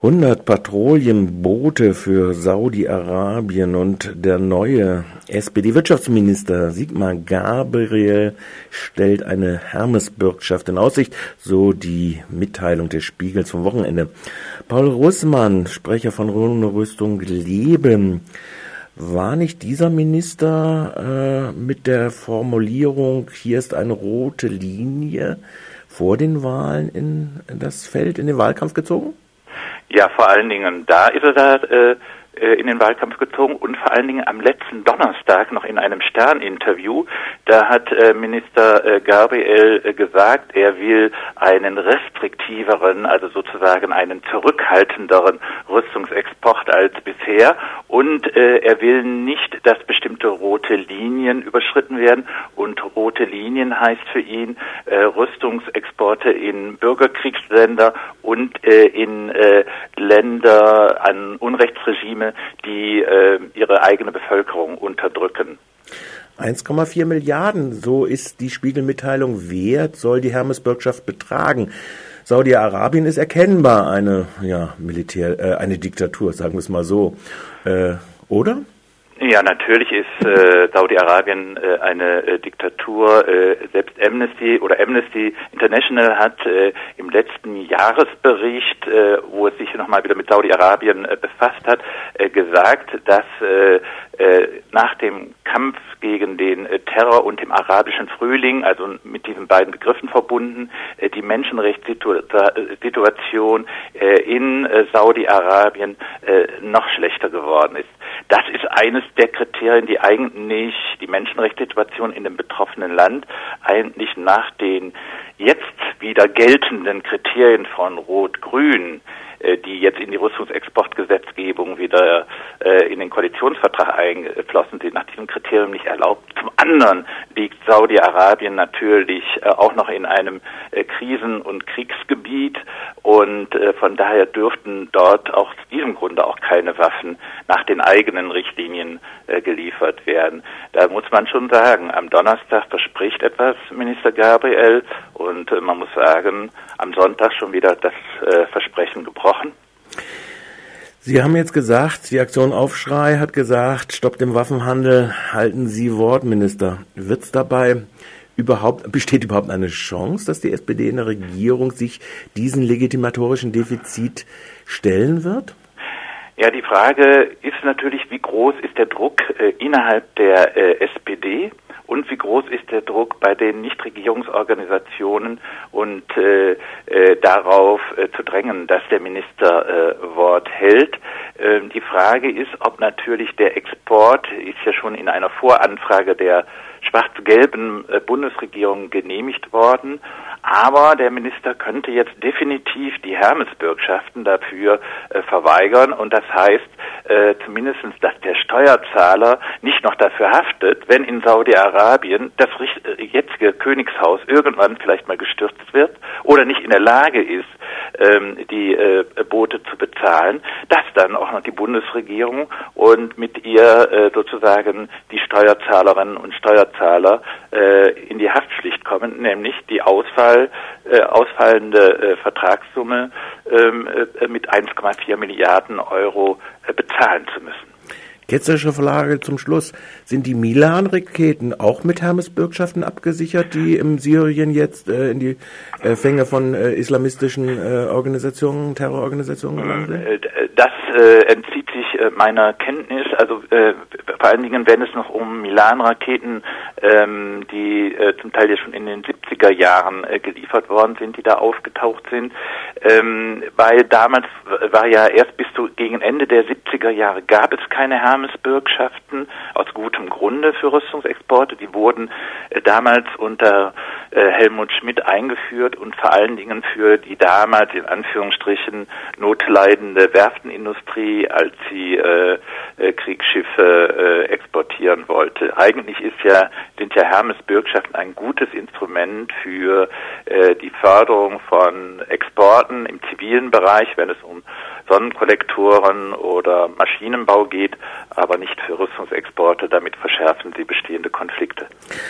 Hundert Patrouillenboote für Saudi-Arabien und der neue SPD-Wirtschaftsminister Sigmar Gabriel stellt eine Hermesbürgschaft in Aussicht, so die Mitteilung des Spiegels vom Wochenende. Paul Russmann, Sprecher von Rüstung Leben, war nicht dieser Minister äh, mit der Formulierung, hier ist eine rote Linie vor den Wahlen in das Feld, in den Wahlkampf gezogen? Ja, vor allen Dingen. Da ist er da äh, in den Wahlkampf gezogen und vor allen Dingen am letzten Donnerstag noch in einem Stern-Interview. Da hat äh, Minister äh, Gabriel äh, gesagt, er will einen restriktiveren, also sozusagen einen zurückhaltenderen Rüstungsexport als bisher und äh, er will nicht, dass bestimmte rote Linien überschritten werden und rote Linien heißt für ihn äh, Rüstungsexporte in Bürgerkriegsländer und in Länder an Unrechtsregime die äh, ihre eigene Bevölkerung unterdrücken. 1,4 Milliarden, so ist die Spiegelmitteilung wert, soll die Hermesbürgschaft betragen. Saudi-Arabien ist erkennbar eine ja, Militär, äh, eine Diktatur, sagen wir es mal so, äh, oder? Ja, natürlich ist äh, Saudi-Arabien äh, eine äh, Diktatur. Äh, selbst Amnesty oder Amnesty International hat äh, im letzten Jahresbericht, äh, wo es sich nochmal wieder mit Saudi-Arabien äh, befasst hat, äh, gesagt, dass äh, äh, nach dem Kampf gegen den äh, Terror und dem arabischen Frühling, also mit diesen beiden Begriffen verbunden, äh, die Menschenrechtssituation in Saudi-Arabien noch schlechter geworden ist. Das ist eines der Kriterien, die eigentlich die Menschenrechtssituation in dem betroffenen Land eigentlich nach den jetzt wieder geltenden Kriterien von Rot-Grün äh, die jetzt in die Rüstungsexportgesetzgebung wieder äh, in den Koalitionsvertrag eingeflossen sind, nach diesem Kriterium nicht erlaubt. Zum anderen liegt Saudi-Arabien natürlich äh, auch noch in einem Krisen- und Kriegsgebiet und von daher dürften dort auch aus diesem Grunde auch keine Waffen nach den eigenen Richtlinien geliefert werden. Da muss man schon sagen, am Donnerstag verspricht etwas Minister Gabriel und man muss sagen, am Sonntag schon wieder das Versprechen gebrochen? Sie haben jetzt gesagt, die Aktion Aufschrei hat gesagt, stoppt dem Waffenhandel, halten Sie Wort, Minister. Wird es dabei überhaupt, besteht überhaupt eine Chance, dass die SPD in der Regierung sich diesen legitimatorischen Defizit stellen wird? Ja, die Frage ist natürlich, wie groß ist der Druck äh, innerhalb der äh, SPD? Und wie groß ist der Druck bei den Nichtregierungsorganisationen und äh, äh, darauf äh, zu drängen, dass der Minister äh, Wort hält. Ähm, die Frage ist, ob natürlich der Export ist ja schon in einer Voranfrage der schwarz-gelben äh, Bundesregierung genehmigt worden. Aber der Minister könnte jetzt definitiv die Hermesbürgschaften dafür äh, verweigern und das heißt äh, zumindest, dass der Steuerzahler nicht noch dafür haftet, wenn in Saudi-Arabien das äh, jetzige Königshaus irgendwann vielleicht mal gestürzt wird oder nicht in der Lage ist, ähm, die äh, Boote zu bezahlen, dass dann auch noch die Bundesregierung und mit ihr äh, sozusagen die Steuerzahlerinnen und Steuerzahler äh, in die Haftpflicht kommen, nämlich die Ausfall, äh, ausfallende äh, Vertragssumme ähm, äh, mit 1,4 Milliarden Euro äh, bezahlen zu müssen. Ketzerische Frage zum Schluss. Sind die Milan-Raketen auch mit Hermes-Bürgschaften abgesichert, die im Syrien jetzt äh, in die äh, Fänge von äh, islamistischen äh, Organisationen, Terrororganisationen gelangt sind? Äh, das äh, entzieht sich meiner Kenntnis. Also vor allen Dingen, wenn es noch um Milan-Raketen, ähm, die zum Teil ja schon in den 70er Jahren geliefert worden sind, die da aufgetaucht sind. Ähm, weil damals war ja erst bis zu gegen Ende der 70er Jahre gab es keine Hermes Nahmesbürgschaften aus gutem Grunde für Rüstungsexporte. Die wurden äh, damals unter äh, Helmut Schmidt eingeführt und vor allen Dingen für die damals in Anführungsstrichen notleidende Werftenindustrie, als sie äh, Kriegsschiffe exportieren wollte. Eigentlich ist ja, sind ja Hermes-Bürgschaften ein gutes Instrument für die Förderung von Exporten im zivilen Bereich, wenn es um Sonnenkollektoren oder Maschinenbau geht, aber nicht für Rüstungsexporte. Damit verschärfen sie bestehende Konflikte.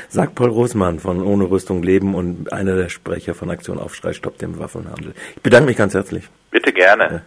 Sagt Paul Rosmann von Ohne Rüstung leben und einer der Sprecher von Aktion Aufschrei Stopp dem Waffenhandel. Ich bedanke mich ganz herzlich. Bitte gerne. Ja.